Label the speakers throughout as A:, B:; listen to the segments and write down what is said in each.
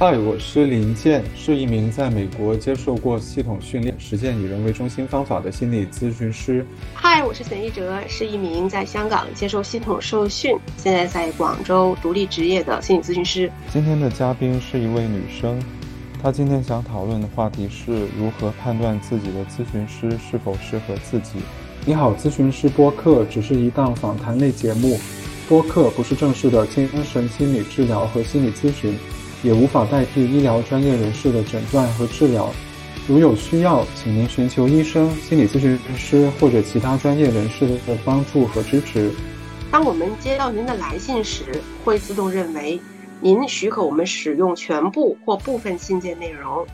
A: 嗨，我是林健，是一名在美国接受过系统训练、实践以人为中心方法的心理咨询师。
B: 嗨，我是沈一哲，是一名在香港接受系统受训，现在在广州独立职业的心理咨询师。
A: 今天的嘉宾是一位女生，她今天想讨论的话题是如何判断自己的咨询师是否适合自己。你好，咨询师播客只是一档访谈类节目，播客不是正式的精神心理治疗和心理咨询。也无法代替医疗专业人士的诊断和治疗。如有需要，请您寻求医生、心理咨询师或者其他专业人士的帮助和支持。
B: 当我们接到您的来信时，会自动认为您许可我们使用全部或部分信件内容，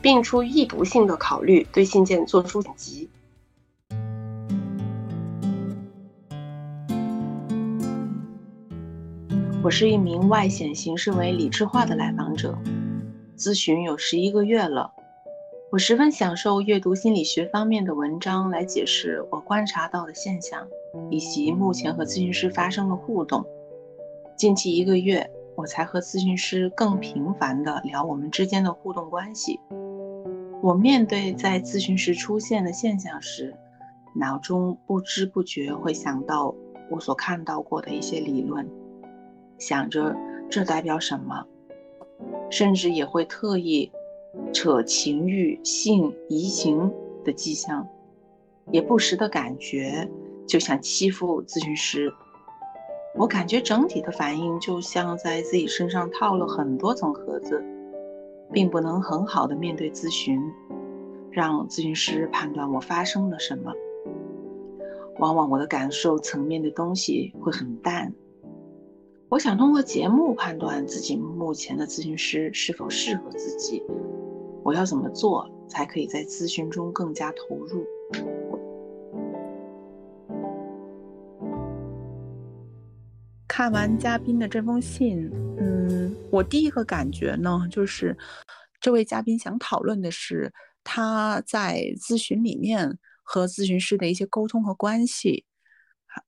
B: 并出于易读性的考虑，对信件做出剪辑。我是一名外显形式为理智化的来访者，咨询有十一个月了。我十分享受阅读心理学方面的文章来解释我观察到的现象，以及目前和咨询师发生的互动。近期一个月，我才和咨询师更频繁地聊我们之间的互动关系。我面对在咨询时出现的现象时，脑中不知不觉会想到我所看到过的一些理论。想着这代表什么，甚至也会特意扯情欲、性、移情的迹象，也不时的感觉就想欺负咨询师。我感觉整体的反应就像在自己身上套了很多层壳子，并不能很好的面对咨询，让咨询师判断我发生了什么。往往我的感受层面的东西会很淡。我想通过节目判断自己目前的咨询师是否适合自己。我要怎么做才可以在咨询中更加投入？
C: 看完嘉宾的这封信，嗯，我第一个感觉呢，就是这位嘉宾想讨论的是他在咨询里面和咨询师的一些沟通和关系。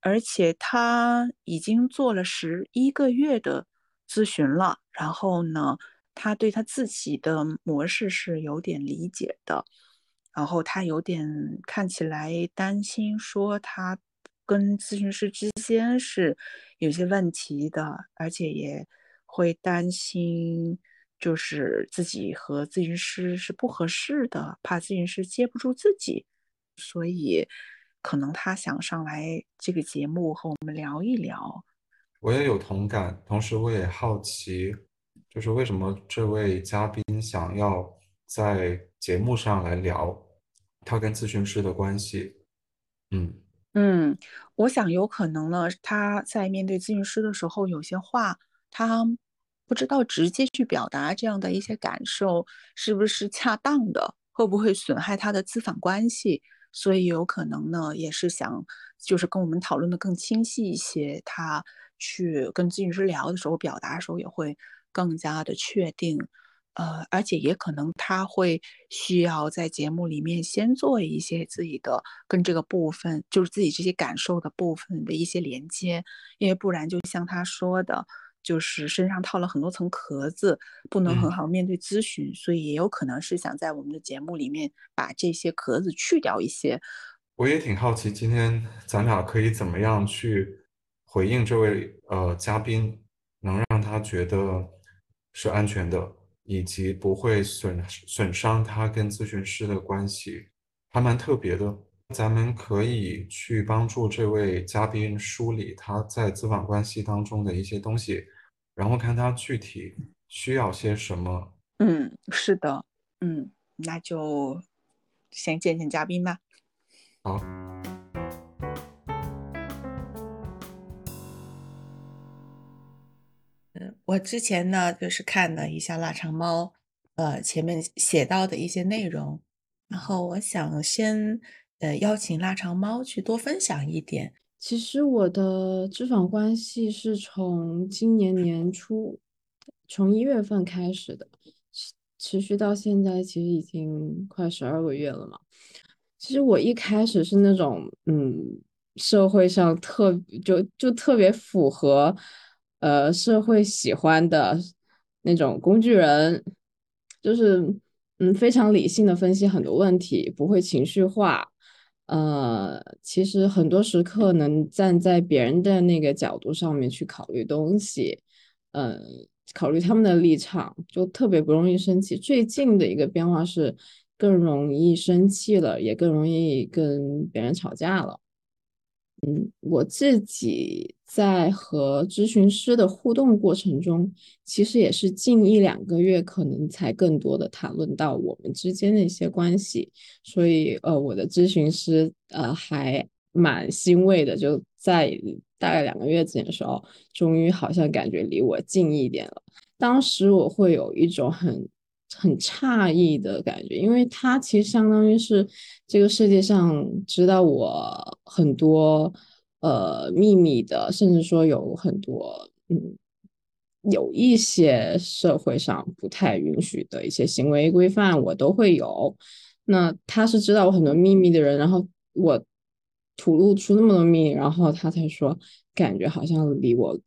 C: 而且他已经做了十一个月的咨询了，然后呢，他对他自己的模式是有点理解的，然后他有点看起来担心，说他跟咨询师之间是有些问题的，而且也会担心，就是自己和咨询师是不合适的，怕咨询师接不住自己，所以。可能他想上来这个节目和我们聊一聊，
A: 我也有同感，同时我也好奇，就是为什么这位嘉宾想要在节目上来聊他跟咨询师的关系？
C: 嗯嗯，我想有可能呢，他在面对咨询师的时候，有些话他不知道直接去表达，这样的一些感受是不是恰当的，会不会损害他的咨访关系？所以有可能呢，也是想，就是跟我们讨论的更清晰一些。他去跟咨询师聊的时候，表达的时候也会更加的确定。呃，而且也可能他会需要在节目里面先做一些自己的跟这个部分，就是自己这些感受的部分的一些连接，因为不然就像他说的。就是身上套了很多层壳子，不能很好面对咨询，所以也有可能是想在我们的节目里面把这些壳子去掉一些。
A: 我也挺好奇，今天咱俩可以怎么样去回应这位呃嘉宾，能让他觉得是安全的，以及不会损损伤他跟咨询师的关系，还蛮特别的。咱们可以去帮助这位嘉宾梳理他在咨访关系当中的一些东西，然后看他具体需要些什么。
C: 嗯，是的，嗯，那就先见见嘉宾吧。
A: 好。
C: 嗯，我之前呢就是看了一下腊肠猫，呃，前面写到的一些内容，然后我想先。呃，邀请腊肠猫去多分享一点。
D: 其实我的知访关系是从今年年初，从一月份开始的，持持续到现在，其实已经快十二个月了嘛。其实我一开始是那种，嗯，社会上特就就特别符合，呃，社会喜欢的，那种工具人，就是嗯非常理性的分析很多问题，不会情绪化。呃，其实很多时刻能站在别人的那个角度上面去考虑东西，嗯，考虑他们的立场，就特别不容易生气。最近的一个变化是，更容易生气了，也更容易跟别人吵架了。嗯，我自己在和咨询师的互动过程中，其实也是近一两个月，可能才更多的谈论到我们之间的一些关系。所以，呃，我的咨询师，呃，还蛮欣慰的，就在大概两个月之前的时候，终于好像感觉离我近一点了。当时我会有一种很。很诧异的感觉，因为他其实相当于是这个世界上知道我很多呃秘密的，甚至说有很多嗯有一些社会上不太允许的一些行为规范，我都会有。那他是知道我很多秘密的人，然后我吐露出那么多秘密，然后他才说感觉好像离我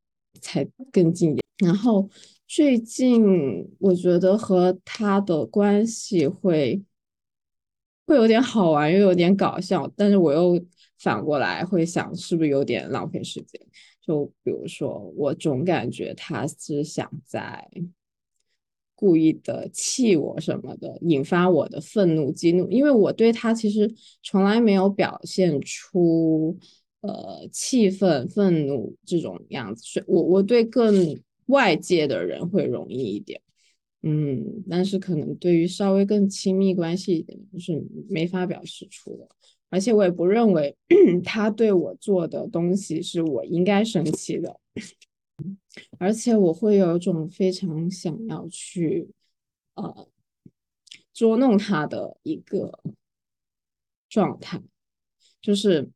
D: 才更近一点，然后。最近我觉得和他的关系会会有点好玩，又有点搞笑，但是我又反过来会想，是不是有点浪费时间？就比如说，我总感觉他是想在故意的气我什么的，引发我的愤怒、激怒，因为我对他其实从来没有表现出呃气愤、愤怒这种样子，所以我我对更。外界的人会容易一点，嗯，但是可能对于稍微更亲密关系一点，就是没法表示出的。而且我也不认为 他对我做的东西是我应该生气的，而且我会有一种非常想要去呃捉弄他的一个状态，就是。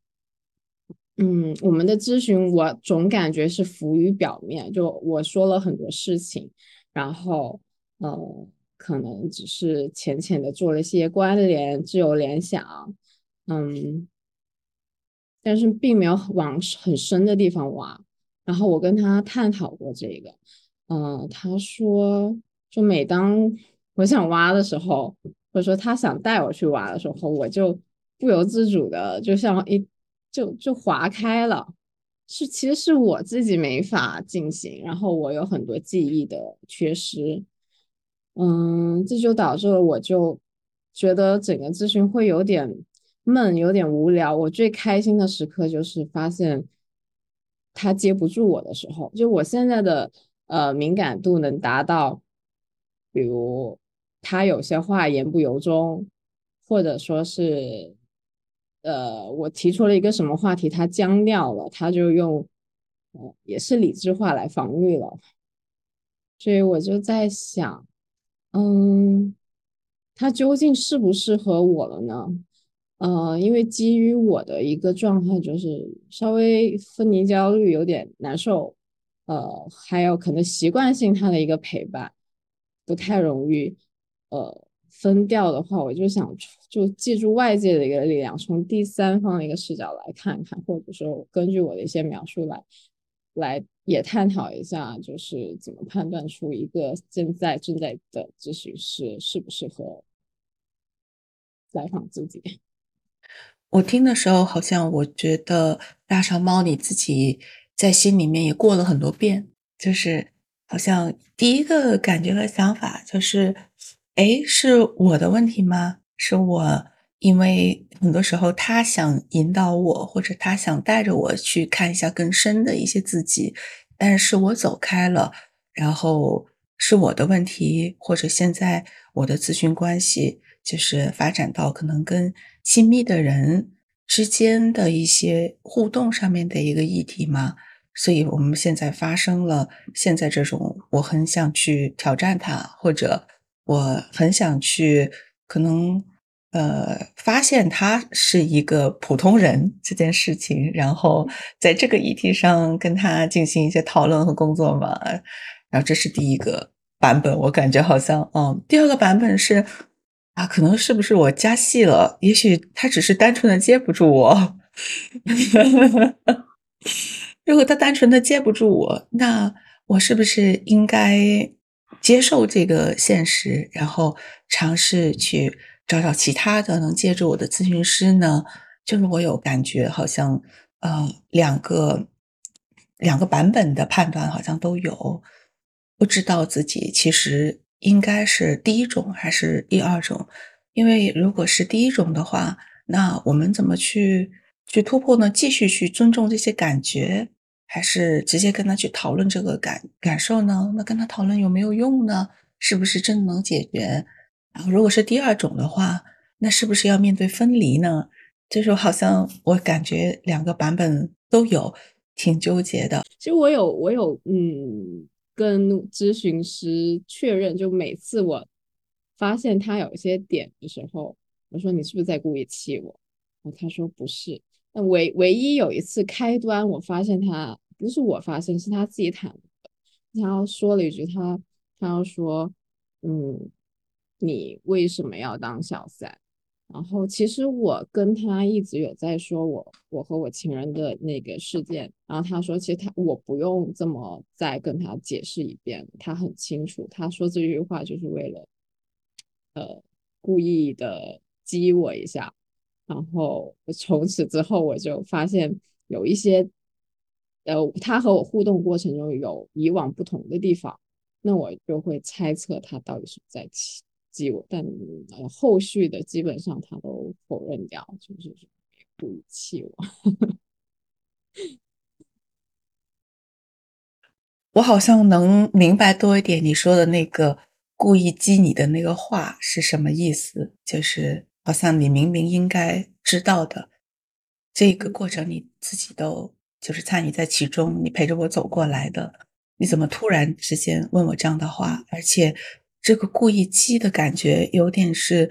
D: 嗯，我们的咨询我总感觉是浮于表面，就我说了很多事情，然后呃，可能只是浅浅的做了一些关联、自由联想，嗯，但是并没有往很深的地方挖。然后我跟他探讨过这个，嗯，他说，就每当我想挖的时候，或者说他想带我去挖的时候，我就不由自主的就像一。就就划开了，是其实是我自己没法进行，然后我有很多记忆的缺失，嗯，这就导致了我就觉得整个咨询会有点闷，有点无聊。我最开心的时刻就是发现他接不住我的时候，就我现在的呃敏感度能达到，比如他有些话言不由衷，或者说是。呃，我提出了一个什么话题，他僵掉了，他就用，呃，也是理智化来防御了。所以我就在想，嗯，他究竟适不适合我了呢？呃，因为基于我的一个状态，就是稍微分离焦虑，有点难受，呃，还有可能习惯性他的一个陪伴，不太容易，呃。分掉的话，我就想就借助外界的一个力量，从第三方的一个视角来看看，或者说根据我的一些描述来来也探讨一下，就是怎么判断出一个现在正在的咨询师适不适合来访自己。
C: 我听的时候，好像我觉得大长猫你自己在心里面也过了很多遍，就是好像第一个感觉和想法就是。哎，是我的问题吗？是我，因为很多时候他想引导我，或者他想带着我去看一下更深的一些自己，但是我走开了，然后是我的问题，或者现在我的咨询关系就是发展到可能跟亲密的人之间的一些互动上面的一个议题吗？所以我们现在发生了现在这种，我很想去挑战他，或者。我很想去，可能呃，发现他是一个普通人这件事情，然后在这个议题上跟他进行一些讨论和工作嘛。然后这是第一个版本，我感觉好像，嗯，第二个版本是啊，可能是不是我加戏了？也许他只是单纯的接不住我。如果他单纯的接不住我，那我是不是应该？接受这个现实，然后尝试去找找其他的能接住我的咨询师呢？就是我有感觉，好像呃两个两个版本的判断好像都有，不知道自己其实应该是第一种还是第二种。因为如果是第一种的话，那我们怎么去去突破呢？继续去尊重这些感觉，还是直接跟他去讨论这个感感受呢？那跟他讨论有没有用呢？是不是真能解决？然后如果是第二种的话，那是不是要面对分离呢？就是好像我感觉两个版本都有，挺纠结的。
D: 其实我有我有嗯，跟咨询师确认，就每次我发现他有一些点的时候，我说你是不是在故意气我？他说不是。那唯唯一有一次开端，我发现他不是我发现，是他自己坦的。他说了一句，他他要说，嗯，你为什么要当小三？然后其实我跟他一直有在说我我和我情人的那个事件，然后他说其实他我不用这么再跟他解释一遍，他很清楚。他说这句话就是为了，呃，故意的激我一下。然后从此之后我就发现有一些，呃，他和我互动过程中有以往不同的地方，那我就会猜测他到底是在气。激我，但呃，后续的基本上他都否认掉，就是故意气我。
C: 我好像能明白多一点，你说的那个故意激你的那个话是什么意思？就是好像你明明应该知道的，这个过程你自己都就是参与在其中，你陪着我走过来的，你怎么突然之间问我这样的话，而且？这个故意激的感觉，有点是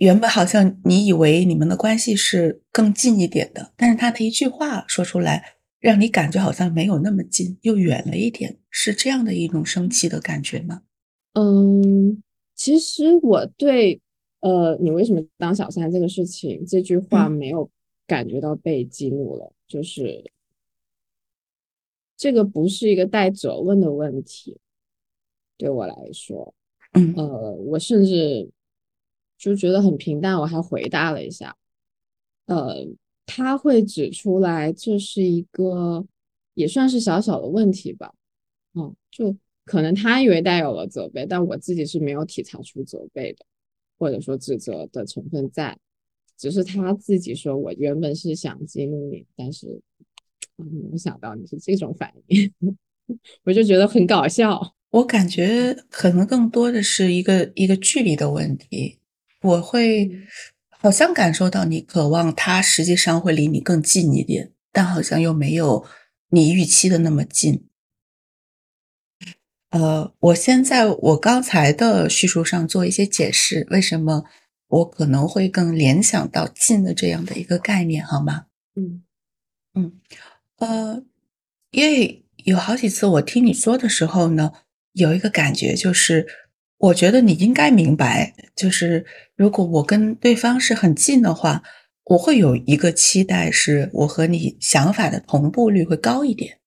C: 原本好像你以为你们的关系是更近一点的，但是他的一句话说出来，让你感觉好像没有那么近，又远了一点，是这样的一种生气的感觉吗？
D: 嗯，其实我对呃，你为什么当小三这个事情，这句话没有感觉到被激怒了，就是这个不是一个带责问的问题，对我来说。
C: 嗯，
D: 呃，我甚至就觉得很平淡，我还回答了一下。呃，他会指出来这是一个也算是小小的问题吧。嗯，就可能他以为带有了责备，但我自己是没有体察出责备的，或者说指责的成分在，只是他自己说我原本是想激怒你，但是没想到你是这种反应，我就觉得很搞笑。
C: 我感觉可能更多的是一个一个距离的问题。我会好像感受到你渴望他，实际上会离你更近一点，但好像又没有你预期的那么近。呃，我先在我刚才的叙述上做一些解释，为什么我可能会更联想到近的这样的一个概念，好吗？
D: 嗯
C: 嗯，呃，因为有好几次我听你说的时候呢。有一个感觉，就是我觉得你应该明白，就是如果我跟对方是很近的话，我会有一个期待，是我和你想法的同步率会高一点，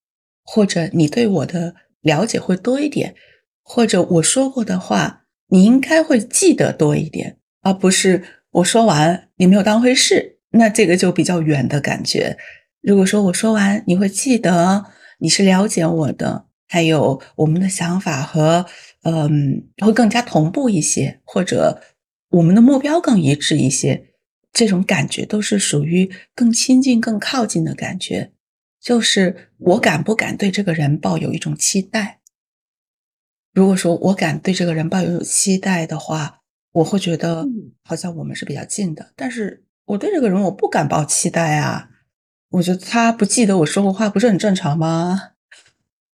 C: 或者你对我的了解会多一点，或者我说过的话你应该会记得多一点，而不是我说完你没有当回事，那这个就比较远的感觉。如果说我说完你会记得，你是了解我的。还有我们的想法和嗯会更加同步一些，或者我们的目标更一致一些，这种感觉都是属于更亲近、更靠近的感觉。就是我敢不敢对这个人抱有一种期待？如果说我敢对这个人抱有期待的话，我会觉得好像我们是比较近的。但是我对这个人我不敢抱期待啊，我觉得他不记得我说过话，不是很正常吗？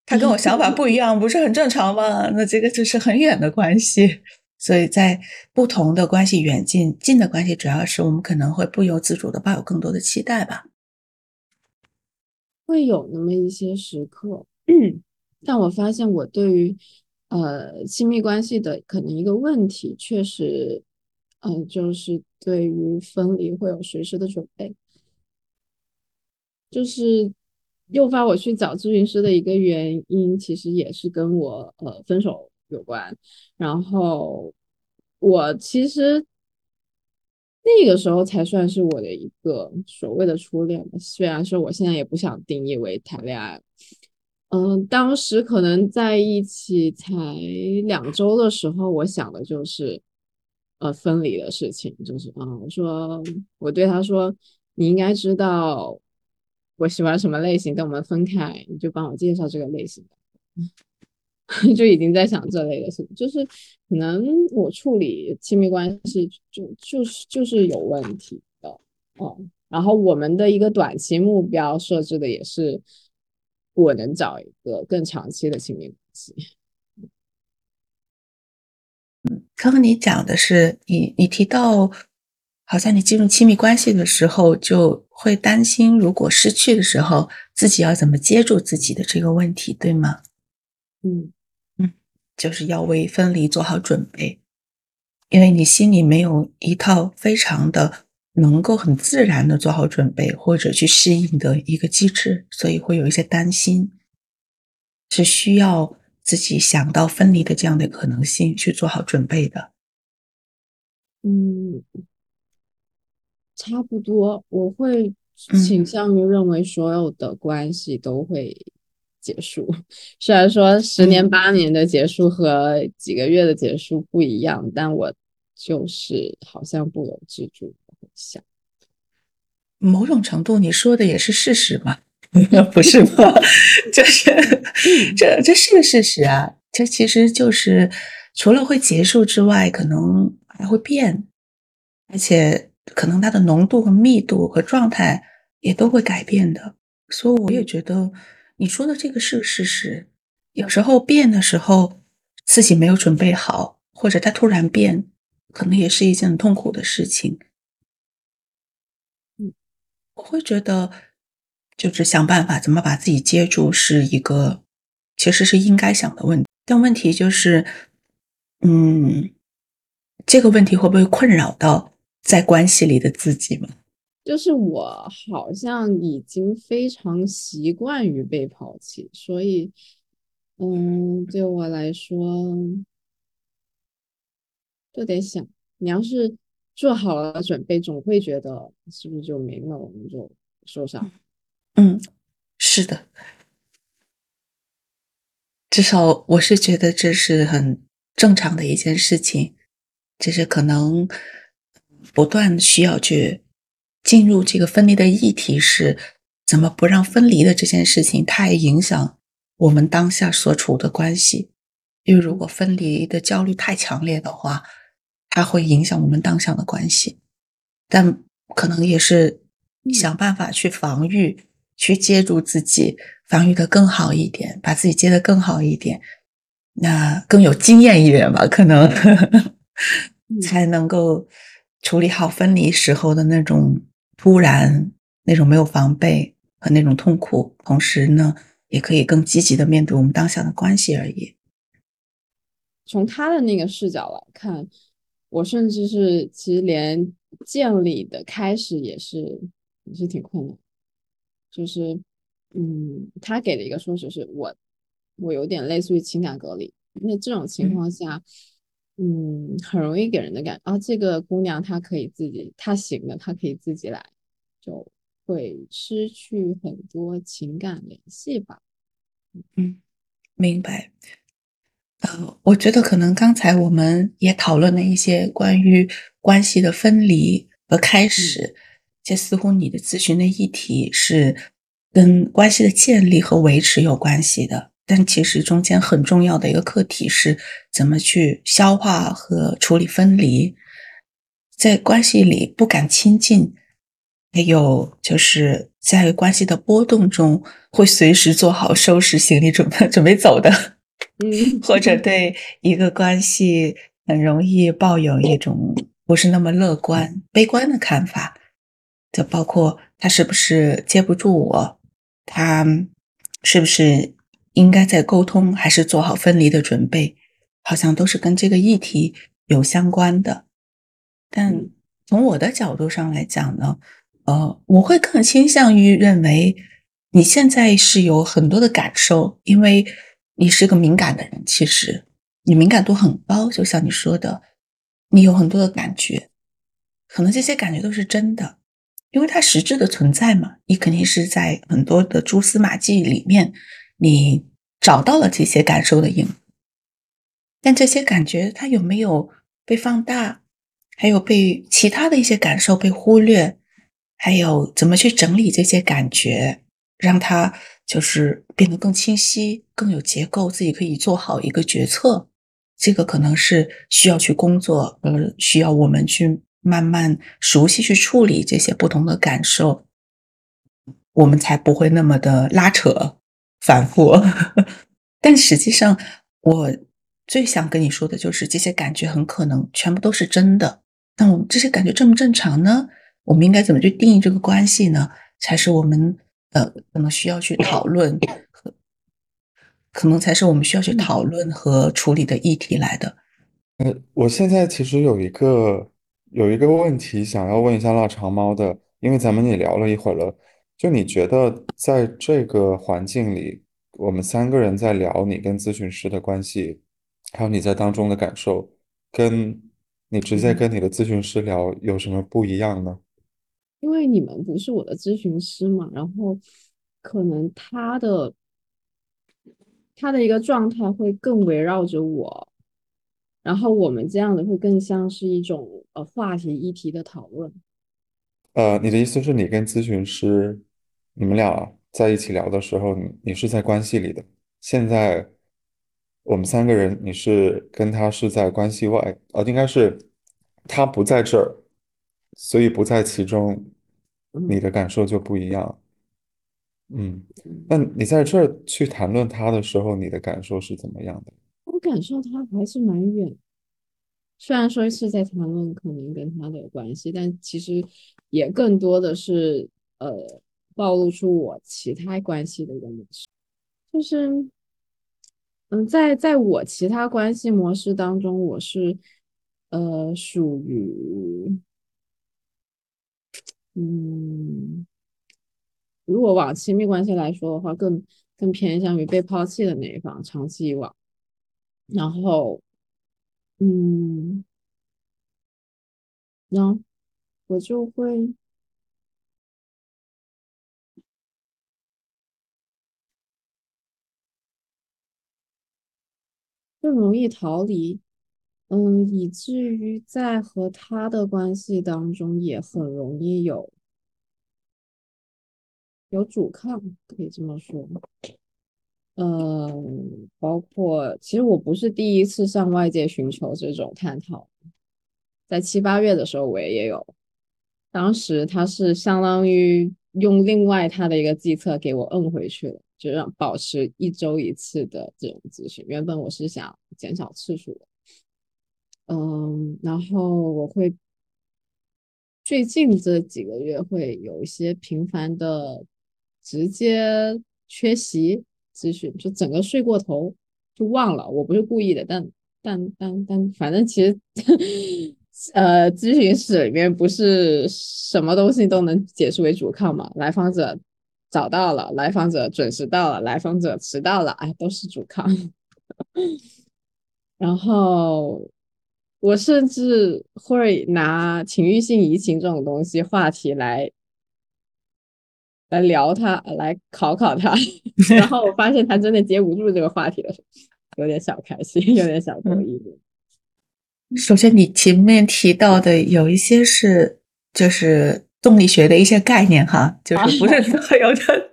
C: 他跟我想法 不一样，不是很正常吗？那这个就是很远的关系。所以在不同的关系远近，近的关系主要是我们可能会不由自主的抱有更多的期待吧。
D: 会有那么一些时刻，但我发现我对于呃亲密关系的可能一个问题，确实，嗯，就是对于分离会有随时的准备，就是。诱发我去找咨询师的一个原因，其实也是跟我呃分手有关。然后我其实那个时候才算是我的一个所谓的初恋吧，虽然说我现在也不想定义为谈恋爱。嗯，当时可能在一起才两周的时候，我想的就是呃分离的事情，就是啊，我说我对他说，你应该知道我喜欢什么类型，等我们分开，你就帮我介绍这个类型的。就已经在想这类的事情，就是可能我处理亲密关系就就是就是有问题的哦。然后我们的一个短期目标设置的也是，我能找一个更长期的亲密关系。
C: 嗯，刚刚你讲的是你你提到，好像你进入亲密关系的时候就会担心，如果失去的时候自己要怎么接住自己的这个问题，对吗？
D: 嗯。
C: 就是要为分离做好准备，因为你心里没有一套非常的能够很自然的做好准备或者去适应的一个机制，所以会有一些担心，是需要自己想到分离的这样的可能性去做好准备的。
D: 嗯，差不多，我会倾向于认为所有的关系都会。结束，虽然说十年八年的结束和几个月的结束不一样，但我就是好像不由自主的想。
C: 某种程度，你说的也是事实嘛？不是吗？就是这，这是个事实啊。这其实就是除了会结束之外，可能还会变，而且可能它的浓度和密度和状态也都会改变的。所以我也觉得。你说的这个是事实，有时候变的时候自己没有准备好，或者他突然变，可能也是一件很痛苦的事情。
D: 嗯，
C: 我会觉得，就是想办法怎么把自己接住，是一个其实是应该想的问题。但问题就是，嗯，这个问题会不会困扰到在关系里的自己吗？
D: 就是我好像已经非常习惯于被抛弃，所以，嗯，对我来说，就得想，你要是做好了准备，总会觉得是不是就没那么就受伤？
C: 嗯，是的，至少我是觉得这是很正常的一件事情，只是可能不断需要去。进入这个分离的议题是怎么不让分离的这件事情太影响我们当下所处的关系？因为如果分离的焦虑太强烈的话，它会影响我们当下的关系。但可能也是想办法去防御，去接住自己，防御的更好一点，把自己接的更好一点，那更有经验一点吧，可能 才能够处理好分离时候的那种。突然那种没有防备和那种痛苦，同时呢，也可以更积极的面对我们当下的关系而已。
D: 从他的那个视角来看，我甚至是其实连建立的开始也是也是挺困难。就是，嗯，他给的一个说辞是我我有点类似于情感隔离。那这种情况下。嗯，很容易给人的感觉啊，这个姑娘她可以自己，她行的，她可以自己来，就会失去很多情感联系吧。
C: 嗯，明白。呃，我觉得可能刚才我们也讨论了一些关于关系的分离和开始，这似乎你的咨询的议题是跟关系的建立和维持有关系的。但其实中间很重要的一个课题是怎么去消化和处理分离，在关系里不敢亲近，还有就是在关系的波动中会随时做好收拾行李准备准备走的，
D: 嗯，
C: 或者对一个关系很容易抱有一种不是那么乐观、悲观的看法，就包括他是不是接不住我，他是不是。应该在沟通，还是做好分离的准备？好像都是跟这个议题有相关的。但从我的角度上来讲呢，呃，我会更倾向于认为你现在是有很多的感受，因为你是个敏感的人，其实你敏感度很高，就像你说的，你有很多的感觉，可能这些感觉都是真的，因为它实质的存在嘛，你肯定是在很多的蛛丝马迹里面，你找到了这些感受的影。但这些感觉它有没有被放大，还有被其他的一些感受被忽略，还有怎么去整理这些感觉，让它就是变得更清晰、更有结构，自己可以做好一个决策。这个可能是需要去工作，呃，需要我们去慢慢熟悉去处理这些不同的感受，我们才不会那么的拉扯、反复。但实际上，我最想跟你说的就是，这些感觉很可能全部都是真的。那我们这些感觉正不正常呢？我们应该怎么去定义这个关系呢？才是我们呃可能需要去讨论和。可能才是我们需要去讨论和处理的议题来的。
A: 呃，我现在其实有一个有一个问题想要问一下腊肠猫的，因为咱们也聊了一会儿了，就你觉得在这个环境里，我们三个人在聊你跟咨询师的关系，还有你在当中的感受，跟你直接跟你的咨询师聊有什么不一样呢？
D: 因为你们不是我的咨询师嘛，然后可能他的。他的一个状态会更围绕着我，然后我们这样的会更像是一种呃话题议题的讨论。
A: 呃，你的意思是你跟咨询师，你们俩在一起聊的时候，你你是在关系里的。现在我们三个人，你是跟他是在关系外，呃，应该是他不在这儿，所以不在其中，你的感受就不一样。嗯，那你在这儿去谈论他的时候，你的感受是怎么样的？
D: 我感受他还是蛮远，虽然说是在谈论可能跟他的关系，但其实也更多的是呃暴露出我其他关系的一个模式，就是嗯，在在我其他关系模式当中，我是呃属于嗯。如果往亲密关系来说的话，更更偏向于被抛弃的那一方，长期以往，然后，嗯，然后我就会更容易逃离，嗯，以至于在和他的关系当中也很容易有。有阻抗，可以这么说。嗯，包括其实我不是第一次向外界寻求这种探讨，在七八月的时候我也有，当时他是相当于用另外他的一个计策给我摁回去了，就让保持一周一次的这种咨询。原本我是想减少次数的，嗯，然后我会最近这几个月会有一些频繁的。直接缺席咨询，就整个睡过头，就忘了。我不是故意的，但但但但，反正其实，呃，咨询室里面不是什么东西都能解释为主抗嘛。来访者找到了，来访者准时到了，来访者迟到了，哎，都是主抗。然后我甚至会拿情欲性移情这种东西话题来。来聊他，来考考他，然后我发现他真的接不住这个话题的时候，有点小开心，有点小得意。
C: 首先，你前面提到的有一些是就是动力学的一些概念哈，就是不是所有的，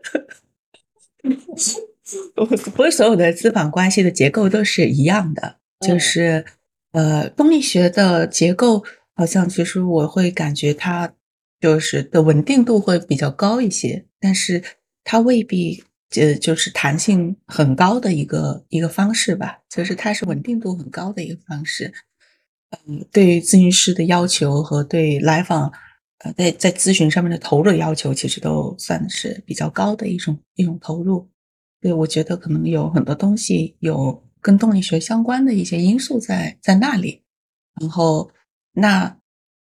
C: 不是所有的资本关系的结构都是一样的，就是呃，动力学的结构好像其实我会感觉它。就是的稳定度会比较高一些，但是它未必呃就是弹性很高的一个一个方式吧，就是它是稳定度很高的一个方式。嗯，对于咨询师的要求和对来访呃在在咨询上面的投入要求，其实都算是比较高的一种一种投入。对，我觉得可能有很多东西有跟动力学相关的一些因素在在那里，然后那。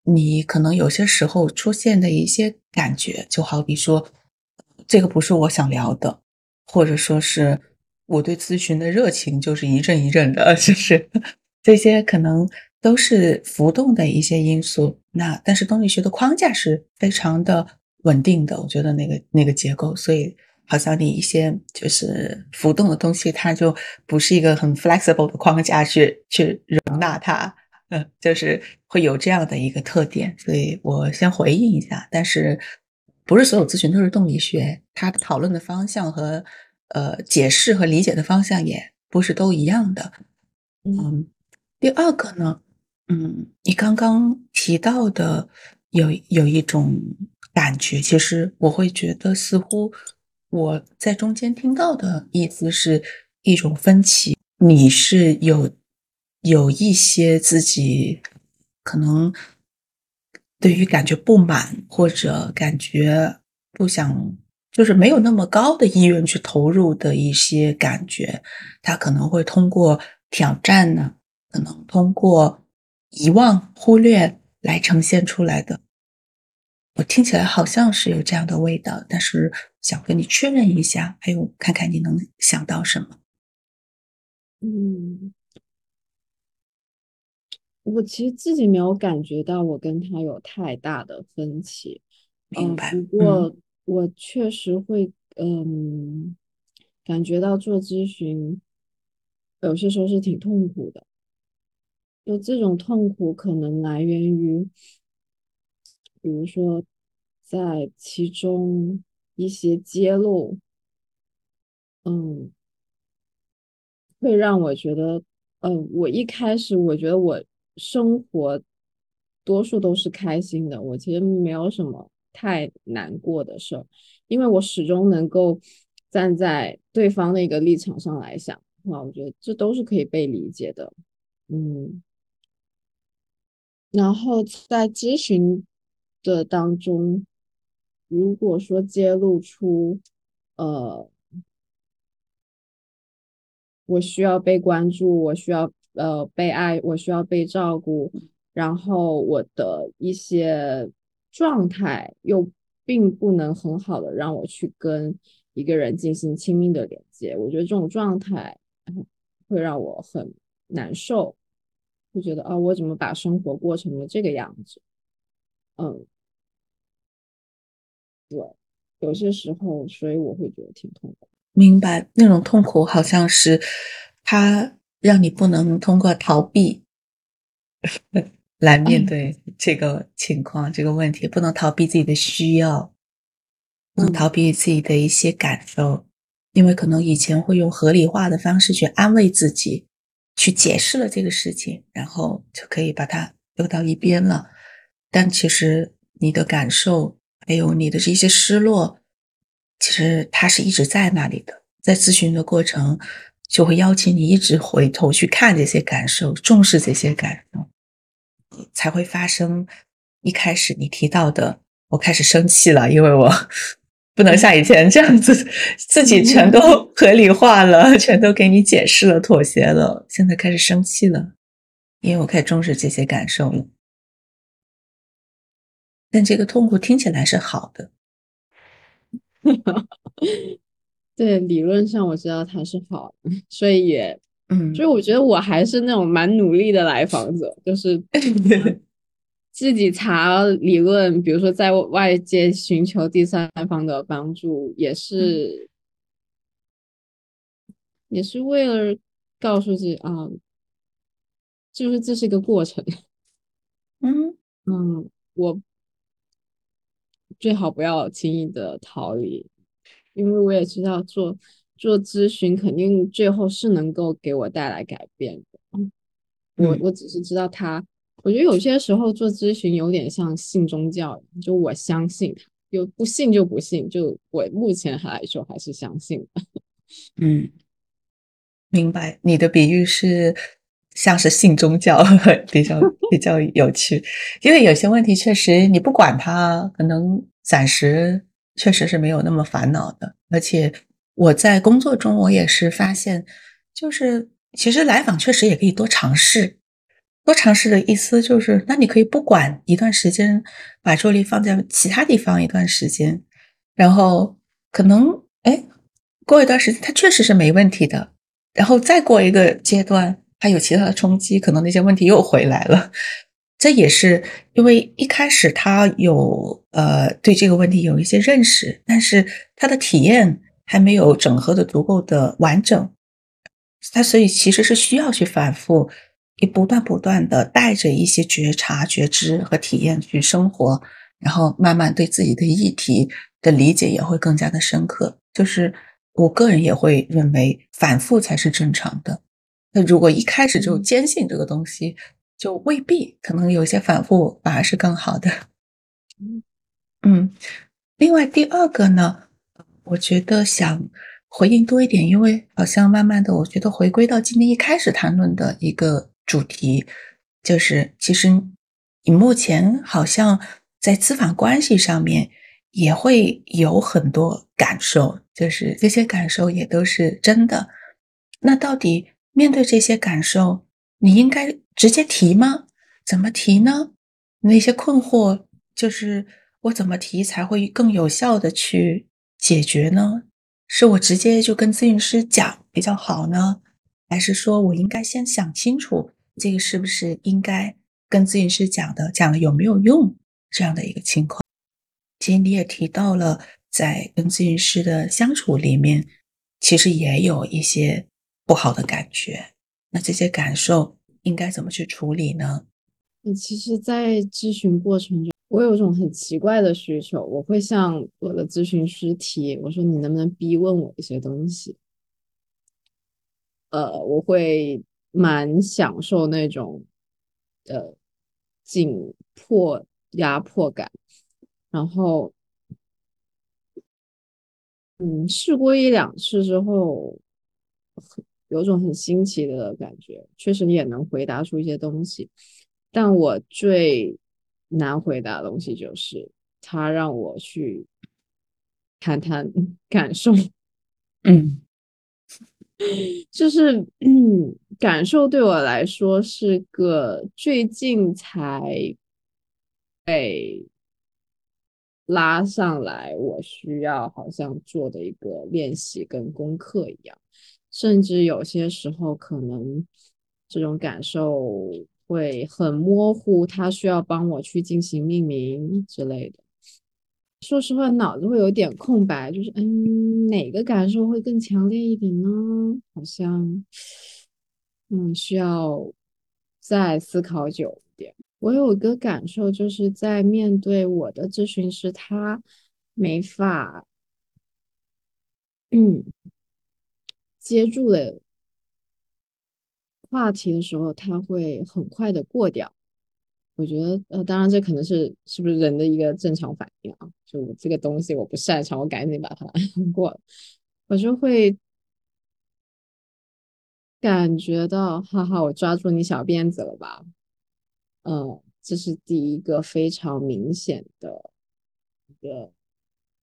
C: 你可能有些时候出现的一些感觉，就好比说，这个不是我想聊的，或者说是我对咨询的热情就是一阵一阵的，就是这些可能都是浮动的一些因素。那但是动力学的框架是非常的稳定的，我觉得那个那个结构，所以好像你一些就是浮动的东西，它就不是一个很 flexible 的框架去去容纳它，嗯，就是会有这样的一个特点。所以我先回应一下，但是不是所有咨询都是动力学，它讨论的方向和呃解释和理解的方向也不是都一样的。嗯，第二个呢？嗯，你刚刚提到的有有一种感觉，其实我会觉得似乎我在中间听到的意思是一种分歧。你是有有一些自己可能对于感觉不满，或者感觉不想，就是没有那么高的意愿去投入的一些感觉，他可能会通过挑战呢，可能通过。遗忘、忽略来呈现出来的，我听起来好像是有这样的味道，但是想跟你确认一下，还有看看你能想到什么。
D: 嗯，我其实自己没有感觉到我跟他有太大的分歧，
C: 明白。
D: 不过我确实会，嗯，感觉到做咨询有些时候是挺痛苦的。就这种痛苦可能来源于，比如说，在其中一些揭露，嗯，会让我觉得，嗯，我一开始我觉得我生活多数都是开心的，我其实没有什么太难过的事儿，因为我始终能够站在对方的一个立场上来想，啊，我觉得这都是可以被理解的，嗯。然后在咨询的当中，如果说揭露出，呃，我需要被关注，我需要呃被爱，我需要被照顾，然后我的一些状态又并不能很好的让我去跟一个人进行亲密的连接，我觉得这种状态会让我很难受。会觉得啊，我怎么把生活过成了这个样子？嗯，对，有些时候，所以我会觉得挺痛苦。
C: 明白，那种痛苦好像是他让你不能通过逃避 来面对这个情况、这个问题，不能逃避自己的需要，不能逃避自己的一些感受，因为可能以前会用合理化的方式去安慰自己。去解释了这个事情，然后就可以把它丢到一边了。但其实你的感受还有你的这些失落，其实它是一直在那里的。在咨询的过程，就会邀请你一直回头去看这些感受，重视这些感受，才会发生一开始你提到的，我开始生气了，因为我。不能像以前这样子，自己全都合理化了，全都给你解释了、妥协了。现在开始生气了，因为我开始重视这些感受了。但这个痛苦听起来是好的。
D: 对，理论上我知道它是好的，所以也，
C: 嗯，
D: 所以我觉得我还是那种蛮努力的来访者，就是。自己查理论，比如说在外界寻求第三方的帮助，也是也是为了告诉自己啊，就是这是一个过程。
C: 嗯
D: 嗯，我最好不要轻易的逃离，因为我也知道做做咨询肯定最后是能够给我带来改变的。我我只是知道他。我觉得有些时候做咨询有点像信宗教，就我相信，有不信就不信。就我目前来说还是相信。
C: 嗯，明白。你的比喻是像是信宗教，比较比较有趣。因为有些问题确实你不管它，可能暂时确实是没有那么烦恼的。而且我在工作中，我也是发现，就是其实来访确实也可以多尝试。多尝试的意思就是，那你可以不管一段时间，把注意力放在其他地方一段时间，然后可能哎，过一段时间，他确实是没问题的，然后再过一个阶段，他有其他的冲击，可能那些问题又回来了。这也是因为一开始他有呃对这个问题有一些认识，但是他的体验还没有整合的足够的完整，他所以其实是需要去反复，一不断不断的带着一些觉察、觉知和体验去生活，然后慢慢对自己的议题的理解也会更加的深刻。就是我个人也会认为反复才是正常的。那如果一开始就坚信这个东西，就未必，可能有些反复反而是更好的。嗯，另外第二个呢，我觉得想回应多一点，因为好像慢慢的，我觉得回归到今天一开始谈论的一个主题，就是其实你目前好像在咨访关系上面也会有很多感受，就是这些感受也都是真的。那到底面对这些感受？你应该直接提吗？怎么提呢？那些困惑就是我怎么提才会更有效的去解决呢？是我直接就跟咨询师讲比较好呢，还是说我应该先想清楚这个是不是应该跟咨询师讲的，讲了有没有用这样的一个情况？其实你也提到了，在跟咨询师的相处里面，其实也有一些不好的感觉。那这些感受应该怎么去处理呢？
D: 嗯，其实，在咨询过程中，我有一种很奇怪的需求，我会向我的咨询师提，我说你能不能逼问我一些东西？呃，我会蛮享受那种呃紧迫压迫感，然后，嗯，试过一两次之后。有种很新奇的感觉，确实你也能回答出一些东西，但我最难回答的东西就是他让我去谈谈 感受，
C: 嗯，
D: 就是嗯，感受对我来说是个最近才被拉上来，我需要好像做的一个练习跟功课一样。甚至有些时候，可能这种感受会很模糊，他需要帮我去进行命名之类的。说实话，脑子会有点空白，就是嗯，哪个感受会更强烈一点呢？好像嗯，需要再思考久一点。我有一个感受，就是在面对我的咨询师，他没法，嗯。接住了话题的时候，他会很快的过掉。我觉得，呃，当然这可能是是不是人的一个正常反应啊？就我这个东西我不擅长，我赶紧把它 过了。我就会感觉到，哈哈，我抓住你小辫子了吧？嗯，这是第一个非常明显的一个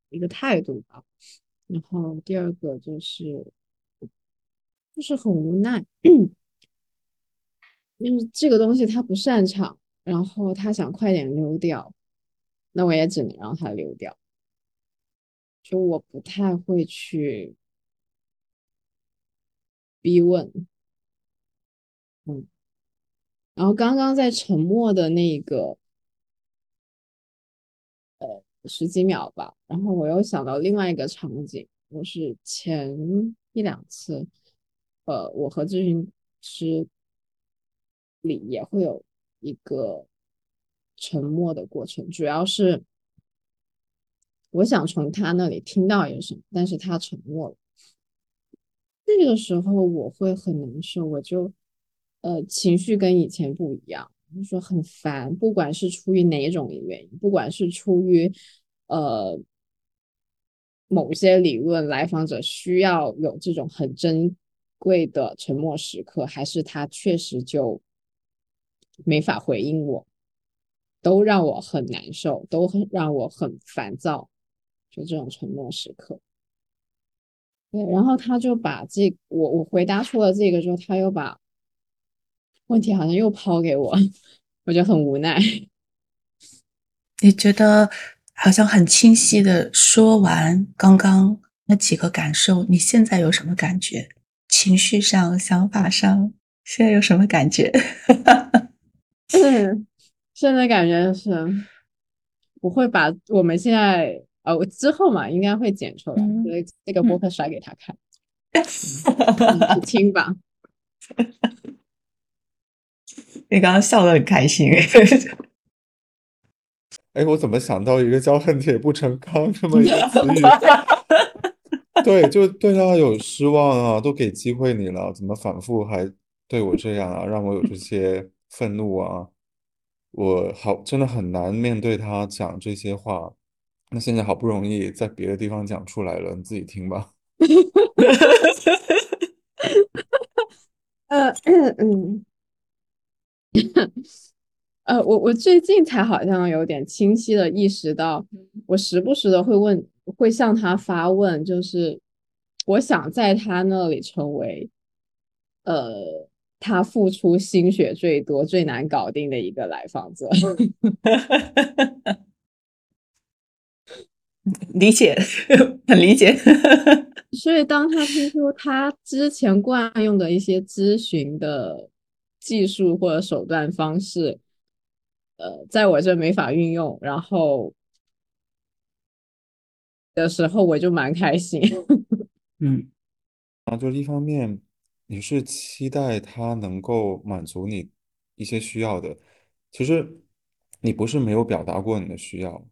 D: 一个态度吧。然后第二个就是。就是很无奈，因为这个东西他不擅长，然后他想快点溜掉，那我也只能让他溜掉。就我不太会去逼问，嗯，然后刚刚在沉默的那个呃十几秒吧，然后我又想到另外一个场景，就是前一两次。呃，我和咨询师里也会有一个沉默的过程，主要是我想从他那里听到一个什么，但是他沉默了。那个时候我会很难受，我就呃情绪跟以前不一样，就说很烦，不管是出于哪种原因，不管是出于呃某些理论，来访者需要有这种很珍。贵的沉默时刻，还是他确实就没法回应我，都让我很难受，都很让我很烦躁。就这种沉默时刻，对，然后他就把这我我回答出了这个之后，他又把问题好像又抛给我，我就很无奈。
C: 你觉得好像很清晰的说完刚刚那几个感受，你现在有什么感觉？情绪上、想法上，现在有什么感觉？
D: 嗯，现在感觉是，我会把我们现在呃之后嘛，应该会剪出来，所以这个播客甩给他看，你听吧。
C: 你刚刚笑得很开心。
A: 哎，我怎么想到一个叫“恨铁不成钢”这么一个词语？对，就对他有失望啊，都给机会你了，怎么反复还对我这样啊，让我有这些愤怒啊？我好真的很难面对他讲这些话。那现在好不容易在别的地方讲出来了，你自己听吧。
D: 呃嗯。呃，我我最近才好像有点清晰的意识到，我时不时的会问，会向他发问，就是我想在他那里成为，呃，他付出心血最多、最难搞定的一个来访者。
C: 理解，很理解。
D: 所以当他听说他之前惯用的一些咨询的。技术或者手段方式，呃，在我这没法运用，然后的时候我就蛮开心。
C: 嗯，
A: 啊，就是一方面你是期待他能够满足你一些需要的，其实你不是没有表达过你的需要，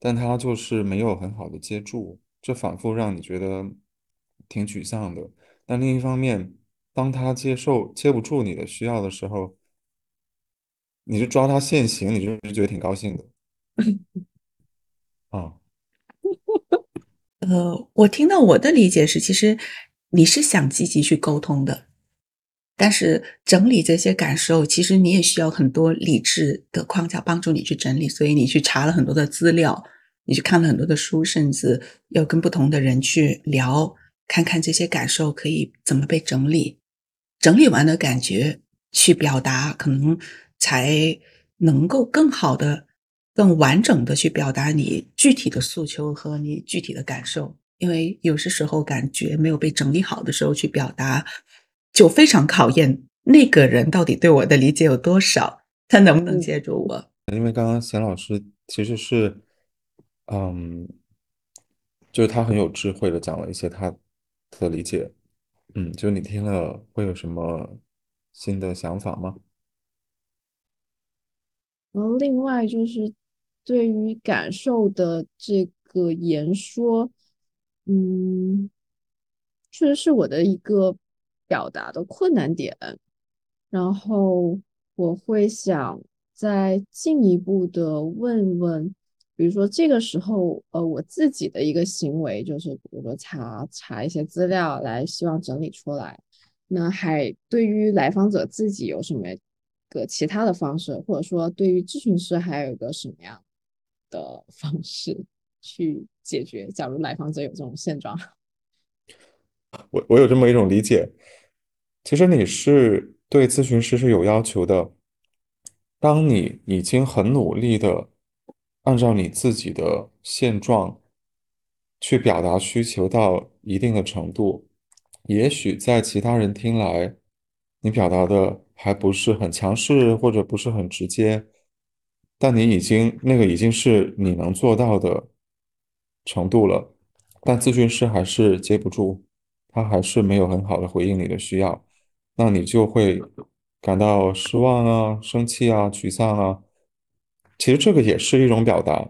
A: 但他就是没有很好的接住，这反复让你觉得挺沮丧的。但另一方面，当他接受接不住你的需要的时候，你就抓他现行，你就觉得挺高兴的。啊，
C: 呃，我听到我的理解是，其实你是想积极去沟通的，但是整理这些感受，其实你也需要很多理智的框架帮助你去整理，所以你去查了很多的资料，你去看了很多的书，甚至要跟不同的人去聊，看看这些感受可以怎么被整理。整理完的感觉去表达，可能才能够更好的、更完整的去表达你具体的诉求和你具体的感受。因为有些时候感觉没有被整理好的时候去表达，就非常考验那个人到底对我的理解有多少，他能不能接住我。
A: 因为刚刚贤老师其实是，嗯，就是他很有智慧的讲了一些他的理解。嗯，就你听了会有什么新的想法吗？
D: 然后另外就是对于感受的这个言说，嗯，确实是我的一个表达的困难点。然后我会想再进一步的问问。比如说这个时候，呃，我自己的一个行为就是，比如说查查一些资料来，希望整理出来。那还对于来访者自己有什么个其他的方式，或者说对于咨询师还有一个什么样的方式去解决？假如来访者有这种现状，
A: 我我有这么一种理解，其实你是对咨询师是有要求的，当你已经很努力的。按照你自己的现状去表达需求到一定的程度，也许在其他人听来，你表达的还不是很强势或者不是很直接，但你已经那个已经是你能做到的程度了。但咨询师还是接不住，他还是没有很好的回应你的需要，那你就会感到失望啊、生气啊、沮丧啊。其实这个也是一种表达，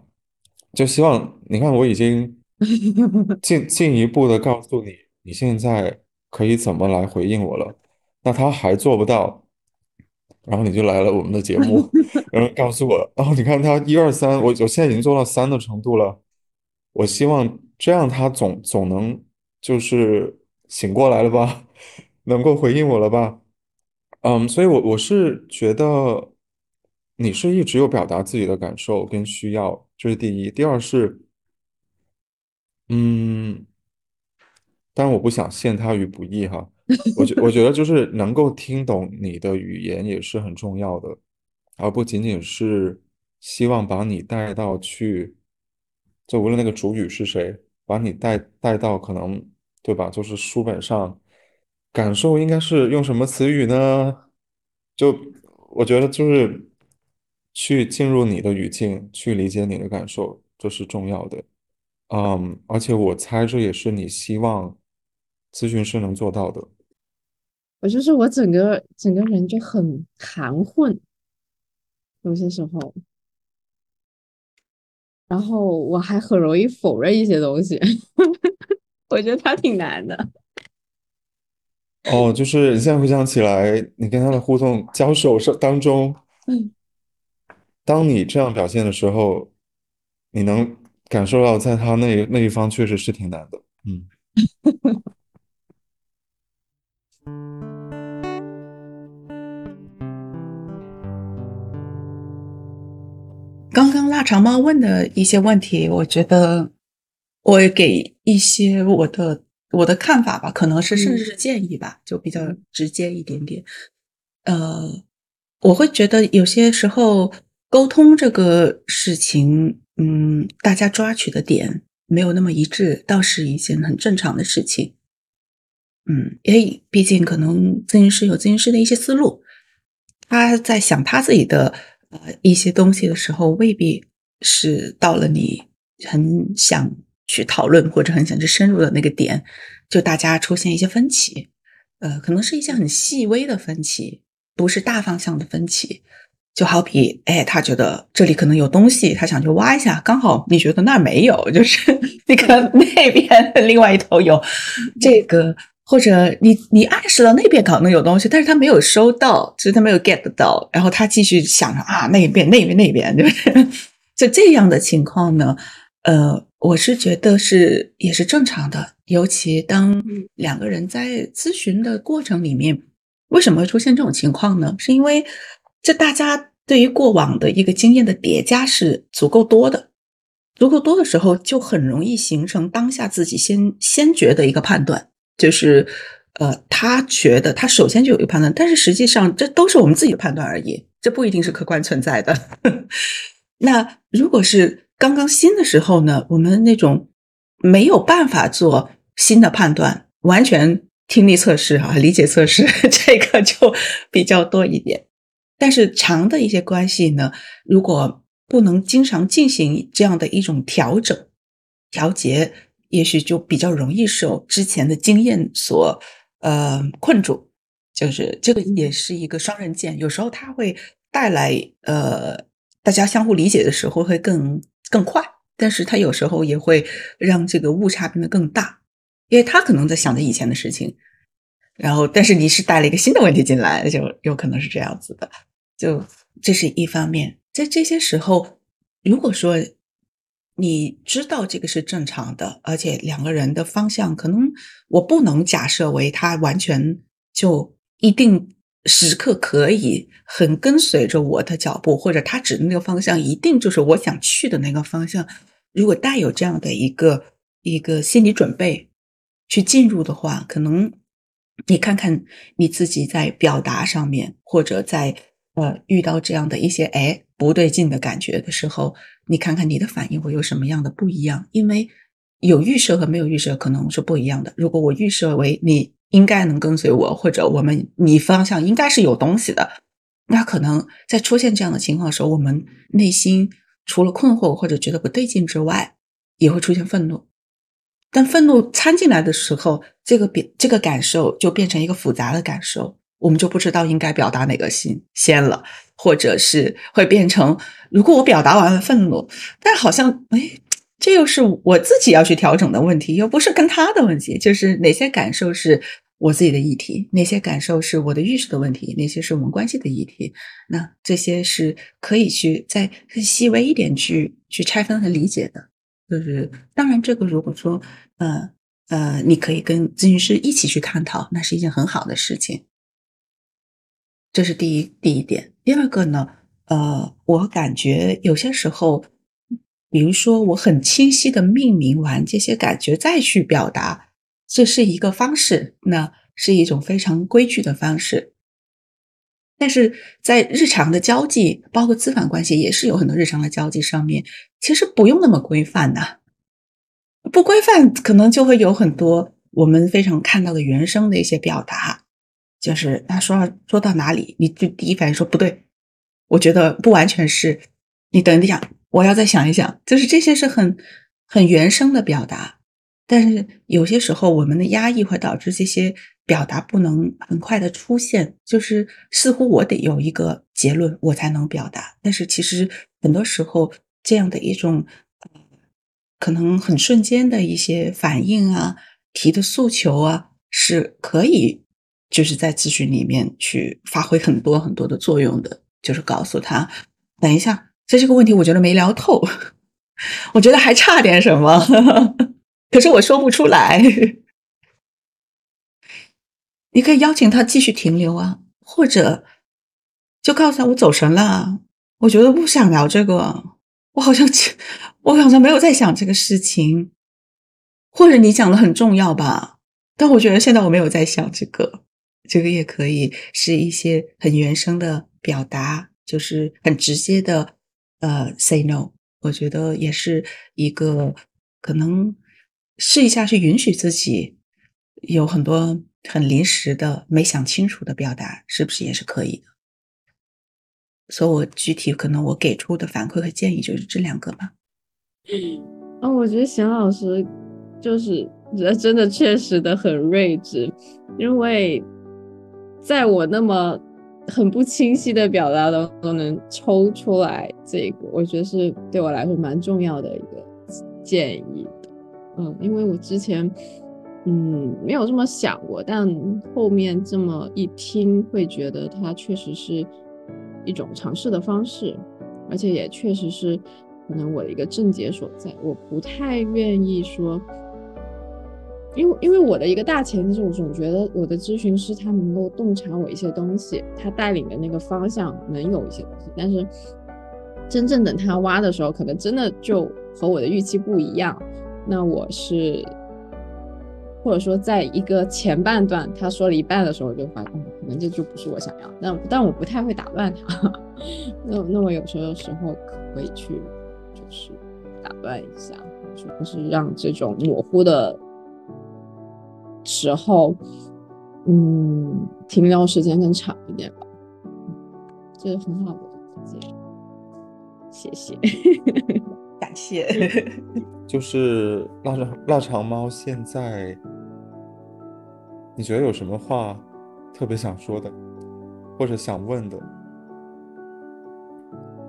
A: 就希望你看，我已经 进进一步的告诉你，你现在可以怎么来回应我了。那他还做不到，然后你就来了我们的节目，然后告诉我，哦，你看他一二三，我我现在已经做到三的程度了。我希望这样他总总能就是醒过来了吧，能够回应我了吧？嗯，所以我我是觉得。你是一直有表达自己的感受跟需要，这是第一。第二是，嗯，但我不想陷他于不义哈。我觉我觉得就是能够听懂你的语言也是很重要的，而不仅仅是希望把你带到去，就无论那个主语是谁，把你带带到可能，对吧？就是书本上感受应该是用什么词语呢？就我觉得就是去进入你的语境，去理解你的感受，这是重要的。嗯，而且我猜这也是你希望咨询师能做到的。
D: 我就是我整个整个人就很含混，有些时候，然后我还很容易否认一些东西，我觉得他挺难的。
A: 哦，就是你现在回想起来，你跟他的互动交手是当中，
D: 嗯，
A: 当你这样表现的时候，你能感受到在他那那一方确实是挺难的，嗯。
C: 刚刚腊肠猫问的一些问题，我觉得我给一些我的我的看法吧，可能是甚至是建议吧，就比较直接一点点。呃，我会觉得有些时候沟通这个事情，嗯，大家抓取的点没有那么一致，倒是一件很正常的事情。嗯，因为毕竟可能咨询师有咨询师的一些思路，他在想他自己的。呃，一些东西的时候，未必是到了你很想去讨论或者很想去深入的那个点，就大家出现一些分歧。呃，可能是一些很细微的分歧，不是大方向的分歧。就好比，哎，他觉得这里可能有东西，他想去挖一下，刚好你觉得那儿没有，就是 那个 那边另外一头有这个。或者你你暗示了那边可能有东西，但是他没有收到，就是他没有 get 到，然后他继续想着啊那边那边那边，对不对？就这样的情况呢，呃，我是觉得是也是正常的，尤其当两个人在咨询的过程里面，为什么会出现这种情况呢？是因为这大家对于过往的一个经验的叠加是足够多的，足够多的时候，就很容易形成当下自己先先觉的一个判断。就是，呃，他觉得他首先就有一个判断，但是实际上这都是我们自己的判断而已，这不一定是客观存在的。那如果是刚刚新的时候呢，我们那种没有办法做新的判断，完全听力测试啊，理解测试，这个就比较多一点。但是长的一些关系呢，如果不能经常进行这样的一种调整、调节。也许就比较容易受之前的经验所呃困住，就是这个也是一个双刃剑。有时候它会带来呃大家相互理解的时候会更更快，但是它有时候也会让这个误差变得更大，因为他可能在想着以前的事情，然后但是你是带了一个新的问题进来，就有可能是这样子的。就这是一方面，在这些时候，如果说。你知道这个是正常的，而且两个人的方向可能我不能假设为他完全就一定时刻可以很跟随着我的脚步，或者他指的那个方向一定就是我想去的那个方向。如果带有这样的一个一个心理准备去进入的话，可能你看看你自己在表达上面，或者在呃遇到这样的一些哎不对劲的感觉的时候。你看看你的反应会有什么样的不一样？因为有预设和没有预设可能是不一样的。如果我预设为你应该能跟随我，或者我们你方向应该是有东西的，那可能在出现这样的情况的时候，我们内心除了困惑或者觉得不对劲之外，也会出现愤怒。但愤怒掺进来的时候，这个变这个感受就变成一个复杂的感受，我们就不知道应该表达哪个心先了。或者是会变成，如果我表达完了愤怒，但好像哎，这又是我自己要去调整的问题，又不是跟他的问题。就是哪些感受是我自己的议题，哪些感受是我的意识的问题，哪些是我们关系的议题。那这些是可以去再细微一点去去拆分和理解的。就是当然，这个如果说呃呃，你可以跟咨询师一起去探讨，那是一件很好的事情。这是第一第一点。第二个呢，呃，我感觉有些时候，比如说我很清晰的命名完这些感觉再去表达，这是一个方式，那是一种非常规矩的方式。但是在日常的交际，包括咨访关系，也是有很多日常的交际上面，其实不用那么规范的。不规范，可能就会有很多我们非常看到的原生的一些表达，就是他说说到哪里，你就第一反应说不对，我觉得不完全是，你等一下，我要再想一想，就是这些是很很原生的表达。但是有些时候，我们的压抑会导致这些表达不能很快的出现，就是似乎我得有一个结论，我才能表达。但是其实很多时候，这样的一种可能很瞬间的一些反应啊、提的诉求啊，是可以就是在咨询里面去发挥很多很多的作用的。就是告诉他，等一下，在这个问题我觉得没聊透，我觉得还差点什么。可是我说不出来，你可以邀请他继续停留啊，或者就告诉他我走神了，我觉得不想聊这个，我好像我好像没有在想这个事情，或者你讲的很重要吧，但我觉得现在我没有在想这个，这个也可以是一些很原生的表达，就是很直接的呃 say no，我觉得也是一个可能。试一下去允许自己有很多很临时的、没想清楚的表达，是不是也是可以的？所以，我具体可能我给出的反馈和建议就是这两个吧。
D: 嗯啊，我觉得贤老师就是人 真的确实的很睿智，因为在我那么很不清晰的表达当中能抽出来这个，我觉得是对我来说蛮重要的一个建议。嗯，因为我之前，嗯，没有这么想过，但后面这么一听，会觉得它确实是一种尝试的方式，而且也确实是可能我的一个症结所在。我不太愿意说，因为因为我的一个大前提是，我总觉得我的咨询师他能够洞察我一些东西，他带领的那个方向能有一些东西，但是真正等他挖的时候，可能真的就和我的预期不一样。那我是，或者说，在一个前半段他说了一半的时候，就发现可能这就不是我想要。但但我不太会打断他。那那我有时候的时候可以去，就是打断一下，就是让这种模糊的时候，嗯，停留时间更长一点吧。这是很好的建议，谢谢，
C: 感谢。
A: 就是腊肠腊肠猫，现在你觉得有什么话特别想说的，或者想问的？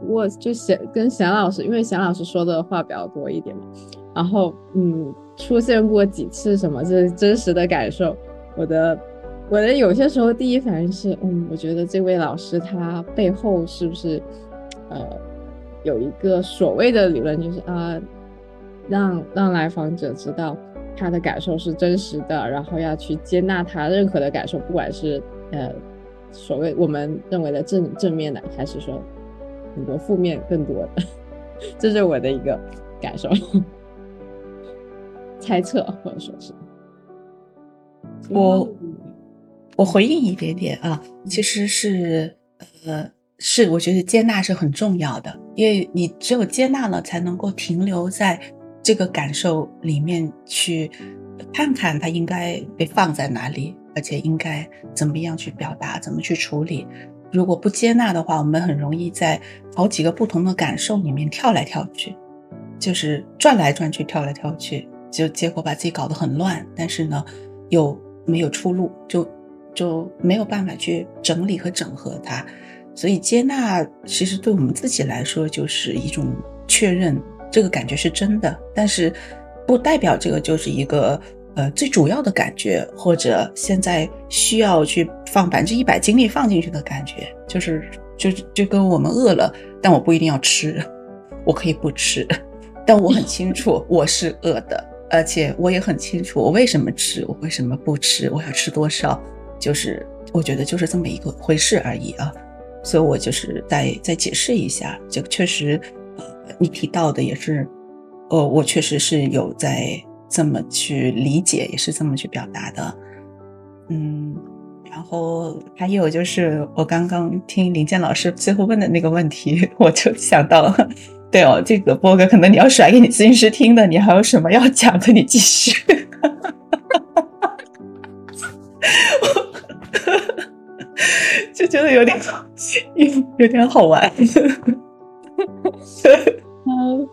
D: 我就想跟贤老师，因为贤老师说的话比较多一点嘛，然后嗯，出现过几次什么，这是真实的感受。我的我的有些时候第一反应是，嗯，我觉得这位老师他背后是不是呃有一个所谓的理论，就是啊。让让来访者知道他的感受是真实的，然后要去接纳他任何的感受，不管是呃所谓我们认为的正正面的，还是说很多负面更多的，这是我的一个感受，猜测或者说是。
C: 我我回应一点点啊，其实是呃是我觉得接纳是很重要的，因为你只有接纳了，才能够停留在。这个感受里面去看看它应该被放在哪里，而且应该怎么样去表达，怎么去处理。如果不接纳的话，我们很容易在好几个不同的感受里面跳来跳去，就是转来转去，跳来跳去，就结果把自己搞得很乱。但是呢，又没有出路，就就没有办法去整理和整合它。所以接纳其实对我们自己来说就是一种确认。这个感觉是真的，但是不代表这个就是一个呃最主要的感觉，或者现在需要去放百分之一百精力放进去的感觉，就是就就跟我们饿了，但我不一定要吃，我可以不吃，但我很清楚我是饿的，而且我也很清楚我为什么吃，我为什么不吃，我要吃多少，就是我觉得就是这么一个回事而已啊，所以我就是再再解释一下，这个确实。呃你提到的也是，呃，我确实是有在这么去理解，也是这么去表达的，嗯，然后还有就是我刚刚听林健老师最后问的那个问题，我就想到了，对哦，这个波哥可能你要甩给你咨询师听的，你还有什么要讲的？你继续。就觉得有点有有点好玩。
D: 嗯，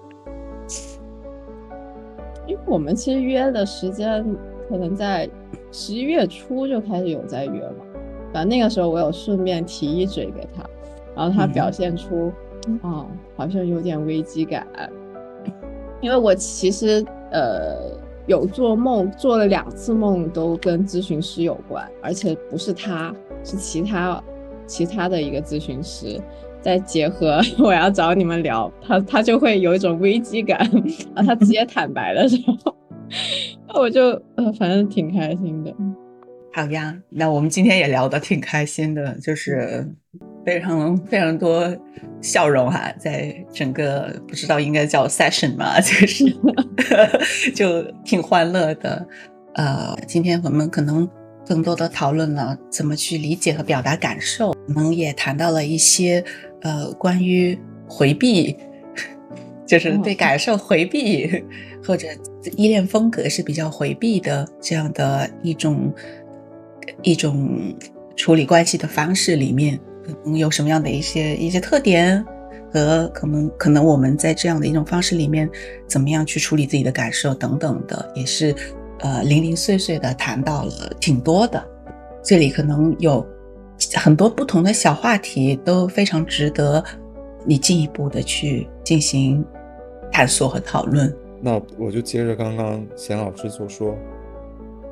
D: 因为我们其实约的时间可能在十一月初就开始有在约嘛，反正那个时候我有顺便提一嘴给他，然后他表现出。哦，好像有点危机感，因为我其实呃有做梦，做了两次梦都跟咨询师有关，而且不是他，是其他其他的一个咨询师，再结合 我要找你们聊，他他就会有一种危机感，然后，他直接坦白的时候，那我就呃反正挺开心的。
C: 好呀，那我们今天也聊得挺开心的，就是非常非常多笑容哈，在整个不知道应该叫 session 嘛，就是 就挺欢乐的。呃，今天我们可能更多的讨论了怎么去理解和表达感受，我们也谈到了一些呃关于回避，就是对感受回避或者依恋风格是比较回避的这样的一种。一种处理关系的方式里面，可能有什么样的一些一些特点，和可能可能我们在这样的一种方式里面，怎么样去处理自己的感受等等的，也是呃零零碎碎的谈到了挺多的。这里可能有很多不同的小话题，都非常值得你进一步的去进行探索和讨论。
A: 那我就接着刚刚贤老师所说。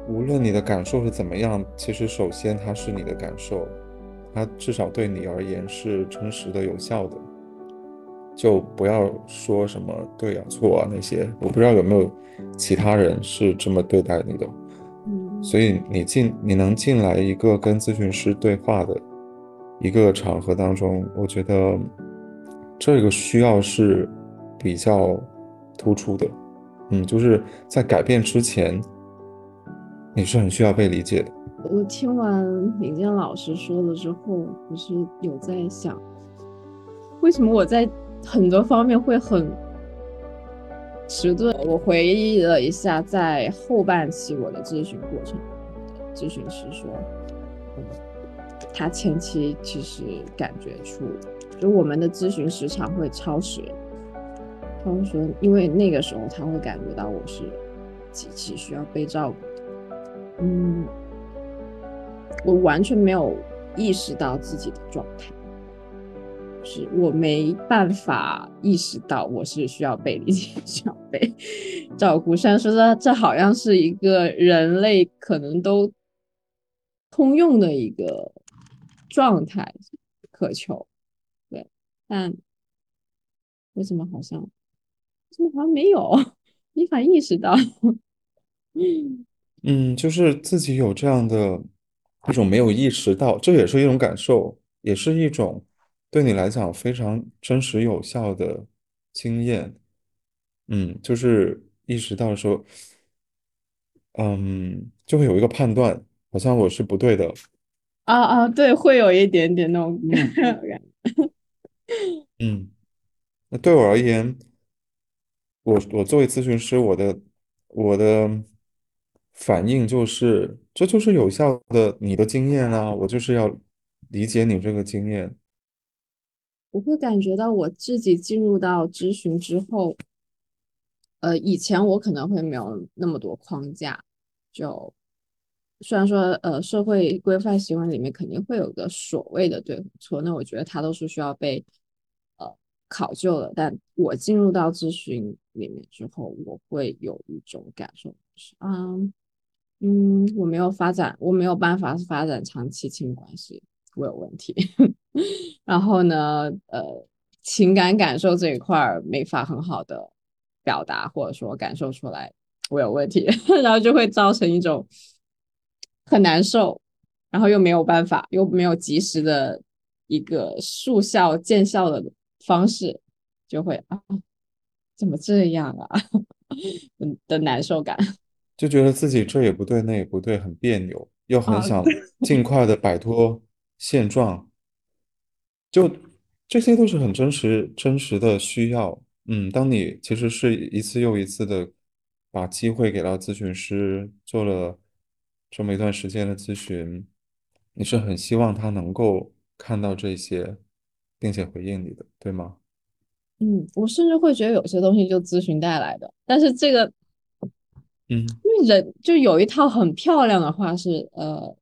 A: 无论你的感受是怎么样，其实首先它是你的感受，它至少对你而言是真实的、有效的。就不要说什么对啊、错啊那些，我不知道有没有其他人是这么对待你的。所以你进你能进来一个跟咨询师对话的一个场合当中，我觉得这个需要是比较突出的。嗯，就是在改变之前。你是很需要被理解的。
D: 我听完李健老师说了之后，我是有在想，为什么我在很多方面会很迟钝？我回忆了一下，在后半期我的咨询过程，咨询师说，他前期其实感觉出，就我们的咨询时长会超时，超时，因为那个时候他会感觉到我是极其需要被照顾的。嗯，我完全没有意识到自己的状态，是我没办法意识到我是需要被理解、需要被照顾。虽然说这这好像是一个人类可能都通用的一个状态渴求，对，但为什么好像怎么好像没有 没法意识到？
A: 嗯，就是自己有这样的一种没有意识到，这也是一种感受，也是一种对你来讲非常真实有效的经验。嗯，就是意识到说，嗯，就会有一个判断，好像我是不对的。
D: 啊啊，对，会有一点点那种感
A: 觉。嗯，那对我而言，我我作为咨询师，我的我的。反应就是，这就是有效的你的经验啊！我就是要理解你这个经验。
D: 我会感觉到我自己进入到咨询之后，呃，以前我可能会没有那么多框架。就虽然说，呃，社会规范行为里面肯定会有个所谓的对错，那我觉得它都是需要被呃考究的。但我进入到咨询里面之后，我会有一种感受就是，嗯。嗯，我没有发展，我没有办法发展长期亲密关系，我有问题。然后呢，呃，情感感受这一块儿没法很好的表达，或者说感受出来，我有问题，然后就会造成一种很难受，然后又没有办法，又没有及时的一个速效见效的方式，就会啊，怎么这样啊？的难受感。
A: 就觉得自己这也不对，那也不对，很别扭，又很想尽快的摆脱现状，就这些都是很真实、真实的需要。嗯，当你其实是一次又一次的把机会给到咨询师，做了这么一段时间的咨询，你是很希望他能够看到这些，并且回应你的，对吗？
D: 嗯，我甚至会觉得有些东西就咨询带来的，但是这个，
A: 嗯，
D: 因为人就有一套很漂亮的话是，呃，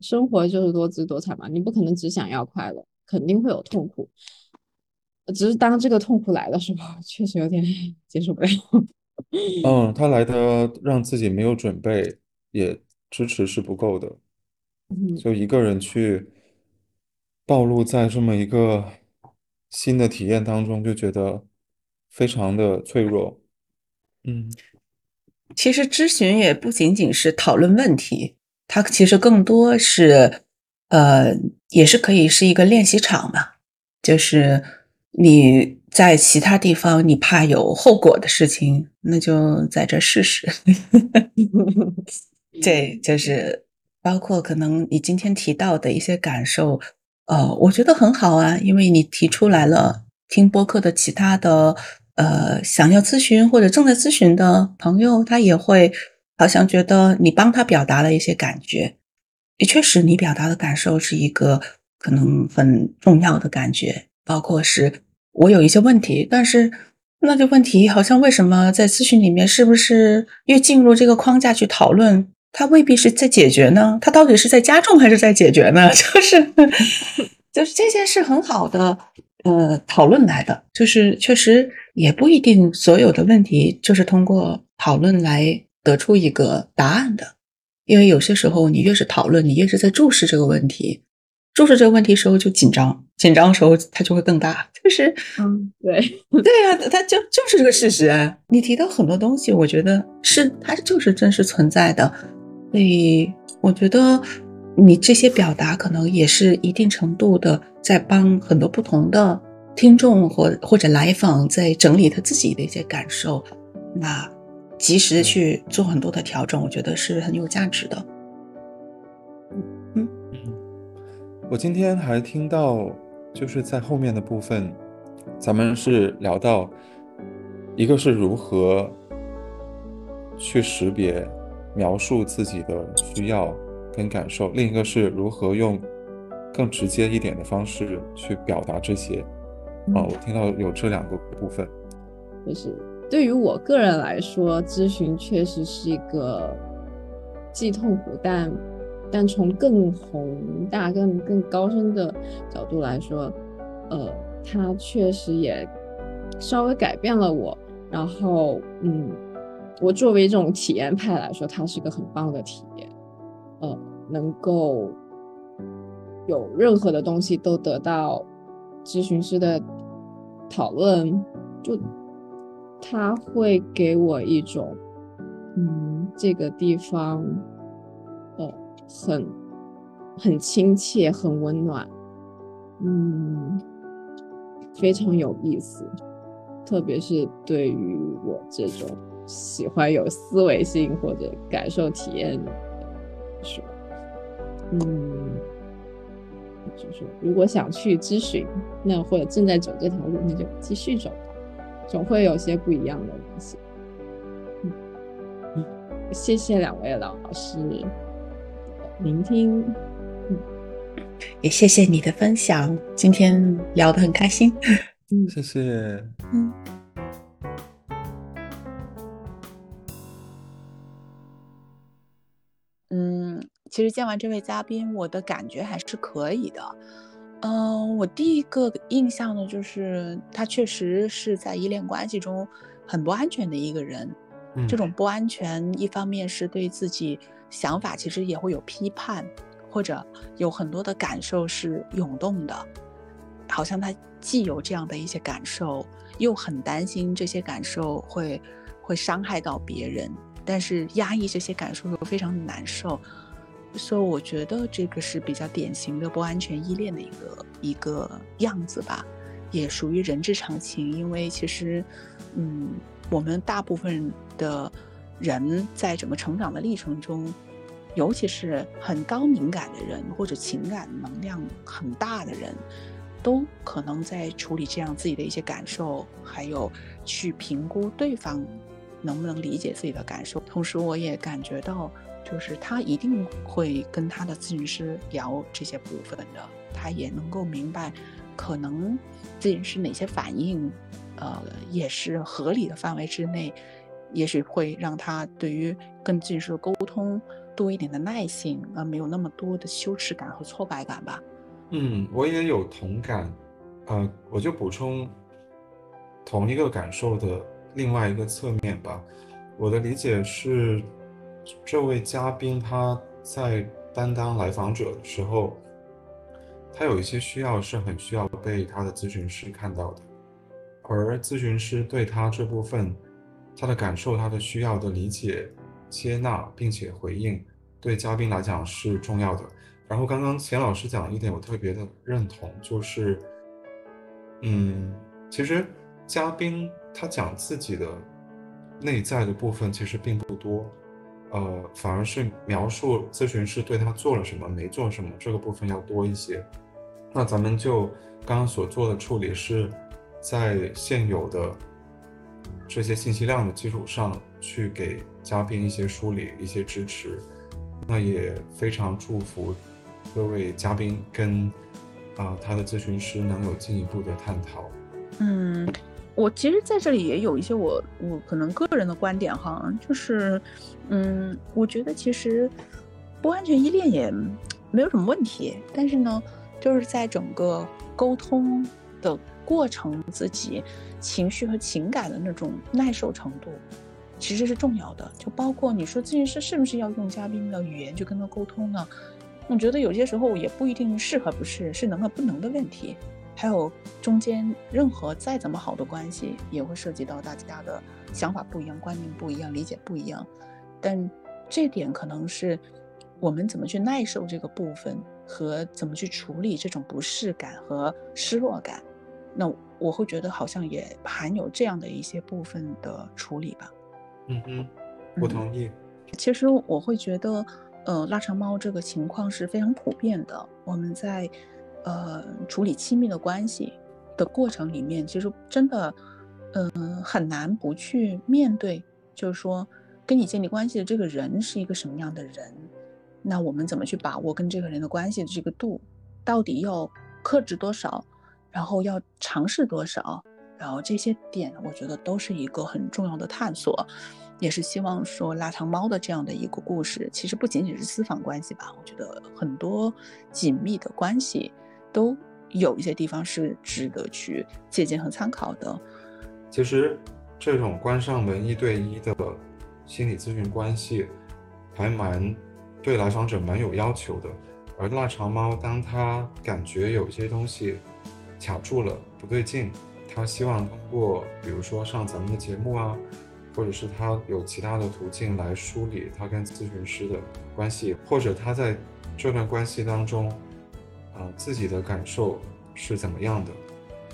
D: 生活就是多姿多彩嘛，你不可能只想要快乐，肯定会有痛苦。只是当这个痛苦来的时候，确实有点接受不了。
A: 嗯，他来的让自己没有准备，也支持是不够的，
D: 嗯，
A: 就一个人去暴露在这么一个新的体验当中，就觉得非常的脆弱。嗯，
C: 其实咨询也不仅仅是讨论问题，它其实更多是，呃，也是可以是一个练习场嘛，就是你在其他地方你怕有后果的事情，那就在这试试。对，就是包括可能你今天提到的一些感受，呃，我觉得很好啊，因为你提出来了，听播客的其他的。呃，想要咨询或者正在咨询的朋友，他也会好像觉得你帮他表达了一些感觉。也确实，你表达的感受是一个可能很重要的感觉。包括是我有一些问题，但是那个问题好像为什么在咨询里面，是不是越进入这个框架去讨论，它未必是在解决呢？它到底是在加重还是在解决呢？就是 就是这件事很好的呃讨论来的，就是确实。也不一定所有的问题就是通过讨论来得出一个答案的，因为有些时候你越是讨论，你越是在注视这个问题，注视这个问题时候就紧张，紧张的时候它就会更大。就是
D: 嗯，对
C: 对呀，它就就是这个事实。你提到很多东西，我觉得是它就是真实存在的，所以我觉得你这些表达可能也是一定程度的在帮很多不同的。听众或或者来访在整理他自己的一些感受，那及时去做很多的调整，我觉得是很有价值的。
A: 嗯嗯，我今天还听到，就是在后面的部分，咱们是聊到，一个是如何去识别、描述自己的需要跟感受，另一个是如何用更直接一点的方式去表达这些。哦，我听到有这两个部分，
D: 就是对于我个人来说，咨询确实是一个既痛苦，但但从更宏大、更更高深的角度来说，呃，它确实也稍微改变了我。然后，嗯，我作为一种体验派来说，它是个很棒的体验，呃，能够有任何的东西都得到。咨询师的讨论，就他会给我一种，嗯，这个地方，呃，很很亲切，很温暖，嗯，非常有意思，特别是对于我这种喜欢有思维性或者感受体验，嗯。就是如果想去咨询，那或者正在走这条路，那就继续走吧，总会有些不一样的东西。嗯，谢谢两位老师聆听，
C: 嗯，也谢谢你的分享，今天聊得很开心。
A: 嗯，谢谢。嗯。
E: 其实见完这位嘉宾，我的感觉还是可以的。嗯，我第一个印象呢，就是他确实是在依恋关系中很不安全的一个人。这种不安全，一方面是对自己想法其实也会有批判，或者有很多的感受是涌动的，好像他既有这样的一些感受，又很担心这些感受会会伤害到别人，但是压抑这些感受又非常的难受。所以我觉得这个是比较典型的不安全依恋的一个一个样子吧，也属于人之常情。因为其实，嗯，我们大部分的人在整个成长的历程中，尤其是很高敏感的人或者情感能量很大的人，
C: 都可能在处理这样自己的一些感受，还有去评估对方能不能理解自己的感受。同时，我也感觉到，就是他一定会跟他的咨询师聊这些部分的，他也能够明白，可能咨询师哪些反应，呃，也是合理的范围之内，也许会让他对于跟咨询师沟通多一点的耐性，而没有那么多的羞耻感和挫败感吧。
A: 嗯，我也有同感，呃，我就补充同一个感受的另外一个侧面吧。我的理解是，这位嘉宾他在担当来访者的时候，他有一些需要是很需要被他的咨询师看到的，而咨询师对他这部分他的感受、他的需要的理解、接纳并且回应，对嘉宾来讲是重要的。然后刚刚钱老师讲一点，我特别的认同，就是，嗯，其实嘉宾他讲自己的内在的部分其实并不多，呃，反而是描述咨询师对他做了什么、没做什么这个部分要多一些。那咱们就刚刚所做的处理是在现有的这些信息量的基础上去给嘉宾一些梳理、一些支持，那也非常祝福。各位嘉宾跟啊他的咨询师能有进一步的探讨。
C: 嗯，我其实在这里也有一些我我可能个人的观点哈，就是嗯，我觉得其实不安全依恋也没有什么问题，但是呢，就是在整个沟通的过程，自己情绪和情感的那种耐受程度其实是重要的。就包括你说咨询师是不是要用嘉宾的语言去跟他沟通呢？我觉得有些时候也不一定适合，不是是能和不能的问题，还有中间任何再怎么好的关系，也会涉及到大家的想法不一样、观念不一样、理解不一样。但这点可能是我们怎么去耐受这个部分，和怎么去处理这种不适感和失落感。那我会觉得好像也含有这样的一些部分的处理吧。
A: 嗯哼，我同意。
C: 其实我会觉得。呃，腊肠猫这个情况是非常普遍的。我们在，呃，处理亲密的关系的过程里面，其实真的，嗯，很难不去面对，就是说，跟你建立关系的这个人是一个什么样的人，那我们怎么去把握跟这个人的关系的这个度，到底要克制多少，然后要尝试多少，然后这些点，我觉得都是一个很重要的探索。也是希望说腊肠猫的这样的一个故事，其实不仅仅是私房关系吧，我觉得很多紧密的关系都有一些地方是值得去借鉴和参考的。
A: 其实这种关上门一对一的心理咨询关系，还蛮对来访者蛮有要求的。而腊肠猫当他感觉有些东西卡住了不对劲，他希望通过比如说上咱们的节目啊。或者是他有其他的途径来梳理他跟咨询师的关系，或者他在这段关系当中，啊，自己的感受是怎么样的？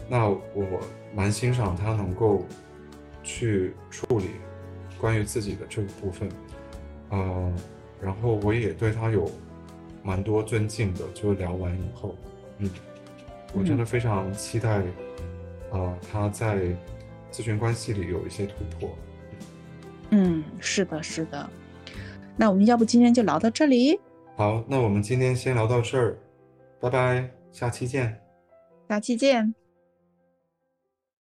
A: 那我蛮欣赏他能够去处理关于自己的这个部分，呃，然后我也对他有蛮多尊敬的。就聊完以后，嗯，我真的非常期待，啊，他在咨询关系里有一些突破。
C: 嗯，是的，是的。那我们要不今天就聊到这里？
A: 好，那我们今天先聊到这儿，拜拜，下期见。
C: 下期见。